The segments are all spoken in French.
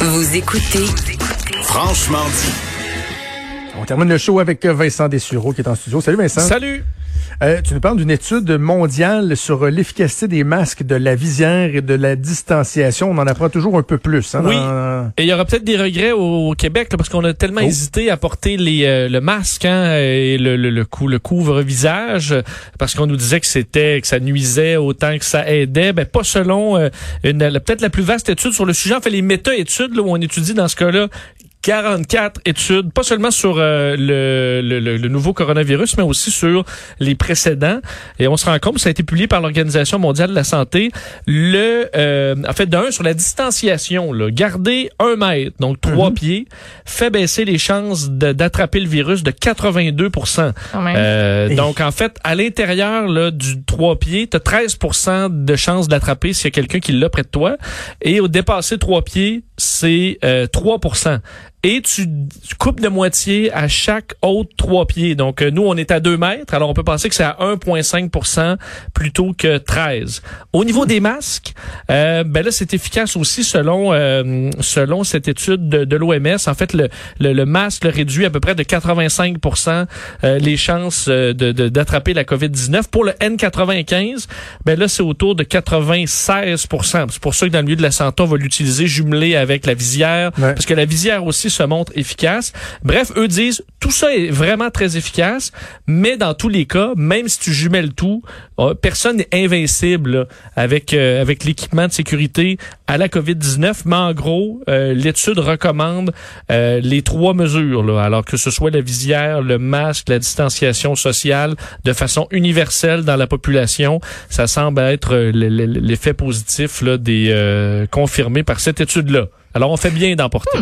Vous écoutez Franchement dit. On termine le show avec Vincent Dessureau qui est en studio. Salut Vincent. Salut! Euh, tu nous parles d'une étude mondiale sur l'efficacité des masques, de la visière et de la distanciation. On en apprend toujours un peu plus. Hein, Oui. dans- Et il y aura peut-être des regrets au, au Québec là, parce qu'on a tellement Oh. hésité à porter les, euh, le masque hein, et le, le, le, cou- le couvre-visage parce qu'on nous disait que c'était que ça nuisait autant que ça aidait. Ben pas selon euh, peut-être la plus vaste étude sur le sujet. En fait, les méta-études là, où on étudie dans ce cas-là 44 études, pas seulement sur euh, le, le, le- nouveau coronavirus, mais aussi sur les précédents. Et on se rend compte, ça a été publié par l'Organisation mondiale de la santé, le, euh, en fait, d'un, sur la distanciation, là, garder un mètre, donc trois pieds, fait baisser les chances d'attraper le virus de 82 Quand même. euh, donc, en fait, à l'intérieur là, du trois pieds, tu as 13% de chances d'attraper s'il y a quelqu'un qui l'a près de toi. Et au dépasser trois pieds, c'est euh, 3 et tu tu coupes de moitié à chaque autre trois pieds. Donc, euh, nous, on est à 2 mètres. Alors, on peut penser que c'est à 1,5% plutôt que 13. Au niveau des masques, euh, ben là, c'est efficace aussi selon euh, selon cette étude de, de l'OMS. En fait, le, le, le masque le réduit à peu près de 85% euh, les chances euh, de- de- d'attraper la COVID-19. Pour le N95, ben là, c'est autour de 96% C'est pour ça que dans le milieu de la santé, on va l'utiliser jumelé avec la visière, Ouais. parce que la visière aussi se montre efficace. Bref, eux disent, tout ça est vraiment très efficace, mais dans tous les cas, même si tu jumelles tout, euh, personne n'est invincible là, avec euh, avec l'équipement de sécurité à la COVID-19. Mais en gros, euh, l'étude recommande euh, les trois mesures, là, alors que ce soit la visière, le masque, la distanciation sociale, de façon universelle dans la population. Ça semble être euh, l'effet positif là, des euh, confirmé par cette étude-là. Alors, on fait bien d'en porter.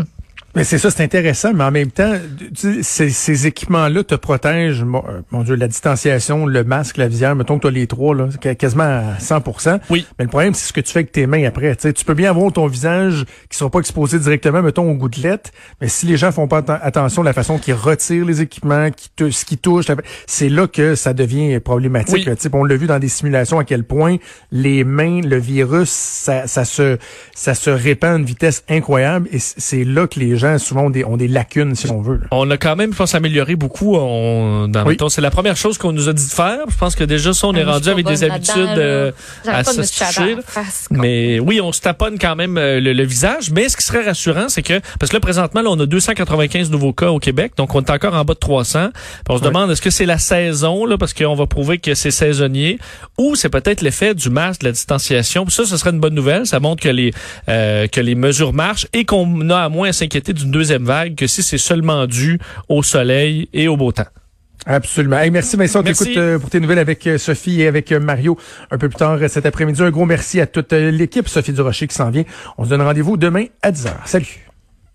Mais c'est ça, c'est intéressant, mais en même temps, tu ces, ces équipements-là te protègent, mon, euh, mon Dieu, la distanciation, le masque, la visière, mettons que tu as les trois, là, qu- quasiment à 100 Oui. Mais le problème, c'est ce que tu fais avec tes mains après. Tu sais, tu peux bien avoir ton visage qui sera pas exposé directement, mettons, aux gouttelettes, mais si les gens font pas atten- attention à la façon qu'ils retirent les équipements, qui te, ce qui touche, c'est là que ça devient problématique. Oui. on l'a vu dans des simulations à quel point les mains, le virus, ça, ça se ça se répand à une vitesse incroyable et c'est là que les gens souvent ont des, ont des lacunes, si on veut. là. On a quand même, je pense, amélioré beaucoup. On, dans Oui. c'est la première chose qu'on nous a dit de faire. Je pense que déjà, ça, on est Ah, rendu avec des habitudes euh, à se toucher. Mais oui, on se taponne quand même euh, le, le visage. Mais ce qui serait rassurant, c'est que parce que là présentement, là, on a 295 nouveaux cas au Québec, donc on est encore en bas de 300. Puis on se demande est-ce que c'est la saison là, parce qu'on va prouver que c'est saisonnier, ou c'est peut-être l'effet du masque, de la distanciation? Puis ça, ce serait une bonne nouvelle. Ça montre que les euh, que les mesures marchent et qu'on a à moins à s'inquiéter d'une deuxième vague que si c'est seulement dû au soleil et au beau temps. Absolument. Hey, merci Vincent, on t'écoute euh, pour tes nouvelles avec euh, Sophie et avec euh, Mario un peu plus tard cet après-midi. Un gros merci à toute l'équipe Sophie Durocher qui s'en vient. On se donne rendez-vous demain à 10h. Salut.